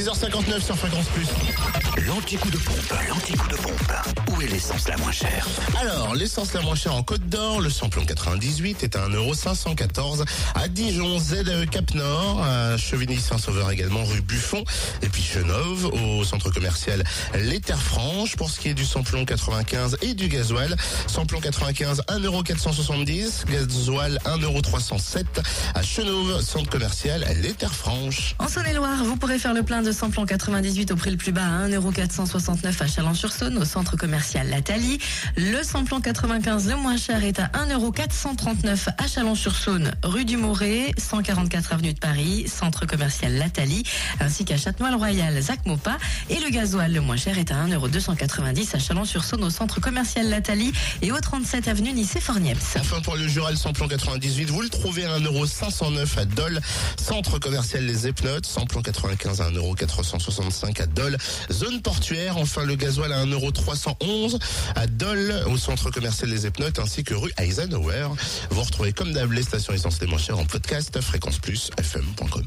6h59 sur Fréquence Plus. L'anti-coup de pompe, l'anti-coup de pompe. Où est l'essence la moins chère Alors, l'essence la moins chère en Côte d'Or, le samplon 98 est à 1,514€ à Dijon, ZAE Cap Nord, à Chevigny-Saint-Sauveur également, rue Buffon, et puis Chenauve, au centre commercial Les Terres Franches. Pour ce qui est du samplon 95 et du gasoil, samplon 95 1,470€, gasoil 1,307€ à Chenauve, centre commercial Les Terres Franches. En Saône-et-Loire, vous pourrez faire le plein de samplon 98 au prix le plus bas à 1,469€ à Chalon-sur-Saône au centre commercial La Thalie. Le samplon 95 le moins cher est à 1,439€ à Chalon-sur-Saône, rue du Moret, 144 avenue de Paris, centre commercial La Thalie, ainsi qu'à Châtenois-le-Royal, Zac Mopa. Et le gasoil le moins cher est à 1,290€ à Chalon-sur-Saône au centre commercial La Thalie et au 37 avenue Nice-Fornieps. Enfin pour le Jura, le samplon 98, vous le trouvez à 1,509€ à Dole, centre commercial Les Epnotes, samplon 95 à 1,465€ à Dole, zone portuaire, enfin le gasoil à 1,311€ à Dole, au centre commercial Les Epnotes, ainsi que rue Eisenhower. Vous retrouvez comme d'hab les stations moins chères en podcast, fréquence plus, fm.com.